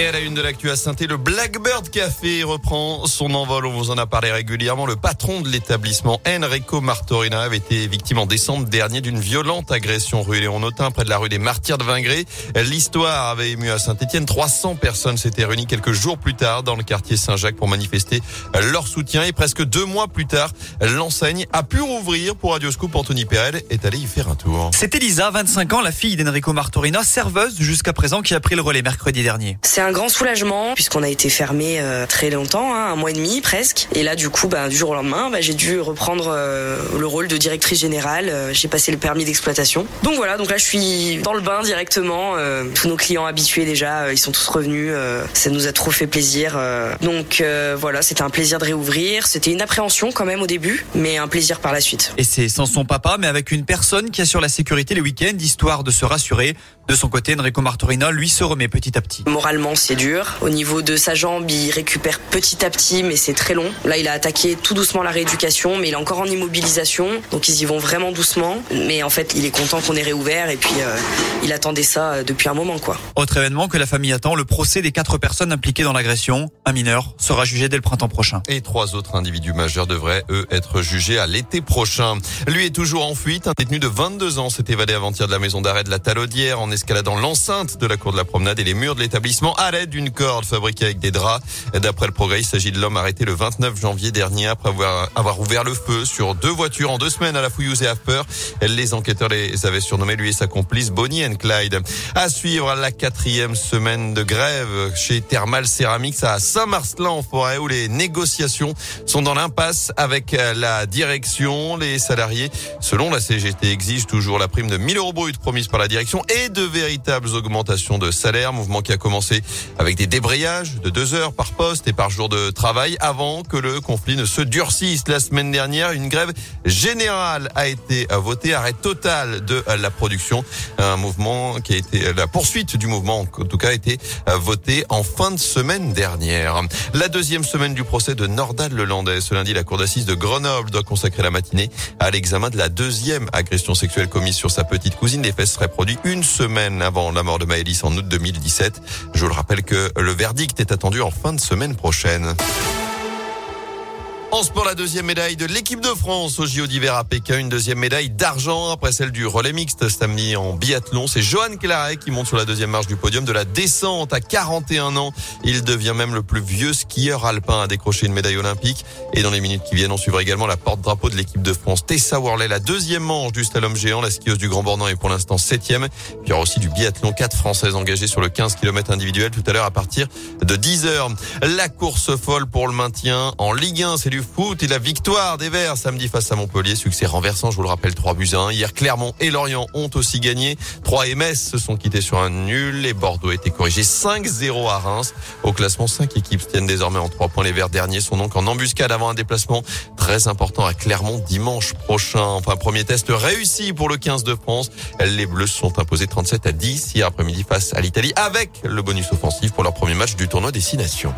Et à la une de l'actu à saint le Blackbird Café reprend son envol. On vous en a parlé régulièrement. Le patron de l'établissement, Enrico Martorina, avait été victime en décembre dernier d'une violente agression rue Léon Notin, près de la rue des Martyrs de Vingré. L'histoire avait ému à Saint-Etienne. 300 personnes s'étaient réunies quelques jours plus tard dans le quartier Saint-Jacques pour manifester leur soutien. Et presque deux mois plus tard, l'enseigne a pu rouvrir pour Radioscope. Anthony Perel est allé y faire un tour. C'est Elisa, 25 ans, la fille d'Enrico Martorina, serveuse jusqu'à présent, qui a pris le relais mercredi dernier un grand soulagement puisqu'on a été fermé euh, très longtemps, hein, un mois et demi presque. Et là, du coup, bah, du jour au lendemain, bah, j'ai dû reprendre euh, le rôle de directrice générale. Euh, j'ai passé le permis d'exploitation. Donc voilà, donc là, je suis dans le bain directement. tous nos clients habitués déjà, ils sont tous revenus. ça nous a trop fait plaisir. donc voilà, c'était un plaisir de réouvrir. C'était une appréhension quand même au début, mais un plaisir par la suite. Et c'est sans son papa, mais avec une personne qui assure la sécurité les week-ends, histoire de se rassurer. De son côté, Enrico Martorina, lui, se remet petit à petit. Moralement, c'est dur. Au niveau de sa jambe, il récupère petit à petit, mais c'est très long. Là, il a attaqué tout doucement la rééducation, mais il est encore en immobilisation, donc ils y vont vraiment doucement. Mais en fait, il est content qu'on ait réouvert et puis euh, il attendait ça euh, depuis un moment, quoi. Autre événement que la famille attend, le procès des quatre personnes impliquées dans l'agression. Un mineur sera jugé dès le printemps prochain. Et trois autres individus majeurs devraient, eux, être jugés à l'été prochain. Lui est toujours en fuite. Un détenu de 22 ans s'est évadé avant-hier de la maison d'arrêt de la Talaudière en escaladant l'enceinte de la cour de la promenade et les murs de l'établissement à l'aide d'une corde fabriquée avec des draps. D'après le progrès, il s'agit de l'homme arrêté le 29 janvier dernier après avoir, avoir ouvert le feu sur deux voitures en deux semaines à la fouilleuse et à peur. Les enquêteurs les avaient surnommés lui et sa complice Bonnie and Clyde. À suivre la quatrième semaine de grève chez Thermal Ceramics à Saint-Marcelin en forêt où les négociations sont dans l'impasse avec la direction. Les salariés, selon la CGT, exigent toujours la prime de 1000 euros brut promise par la direction et de véritables augmentations de salaire. Mouvement qui a commencé avec des débrayages de deux heures par poste et par jour de travail avant que le conflit ne se durcisse. La semaine dernière, une grève générale a été votée, arrêt total de la production. Un mouvement qui a été, la poursuite du mouvement, en tout cas, a été voté en fin de semaine dernière. La deuxième semaine du procès de Nordal Lelandais. Ce lundi, la cour d'assises de Grenoble doit consacrer la matinée à l'examen de la deuxième agression sexuelle commise sur sa petite cousine. Les faits seraient produits une semaine avant la mort de Maëlys en août 2017. Je le rappelle que le verdict est attendu en fin de semaine prochaine. En sport, la deuxième médaille de l'équipe de France au JO d'hiver à Pékin. Une deuxième médaille d'argent après celle du relais mixte samedi en biathlon. C'est Johan Claret qui monte sur la deuxième marche du podium de la descente à 41 ans. Il devient même le plus vieux skieur alpin à décrocher une médaille olympique. Et dans les minutes qui viennent, on suivra également la porte-drapeau de l'équipe de France. Tessa Worley, la deuxième manche du slalom géant. La skieuse du Grand Bornand est pour l'instant septième. il y aura aussi du biathlon. Quatre Françaises engagées sur le 15 km individuel tout à l'heure à partir de 10 heures. La course folle pour le maintien en Ligue 1. C'est foot et la victoire des Verts samedi face à Montpellier. Succès renversant, je vous le rappelle, 3 buts à 1. Hier, Clermont et Lorient ont aussi gagné. 3 et Metz se sont quittés sur un nul. Les Bordeaux été corrigés 5-0 à Reims. Au classement, 5 équipes tiennent désormais en 3 points. Les Verts derniers sont donc en embuscade avant un déplacement très important à Clermont dimanche prochain. Enfin, premier test réussi pour le 15 de France. Les Bleus sont imposés 37 à 10 hier après-midi face à l'Italie avec le bonus offensif pour leur premier match du tournoi des Six Nations.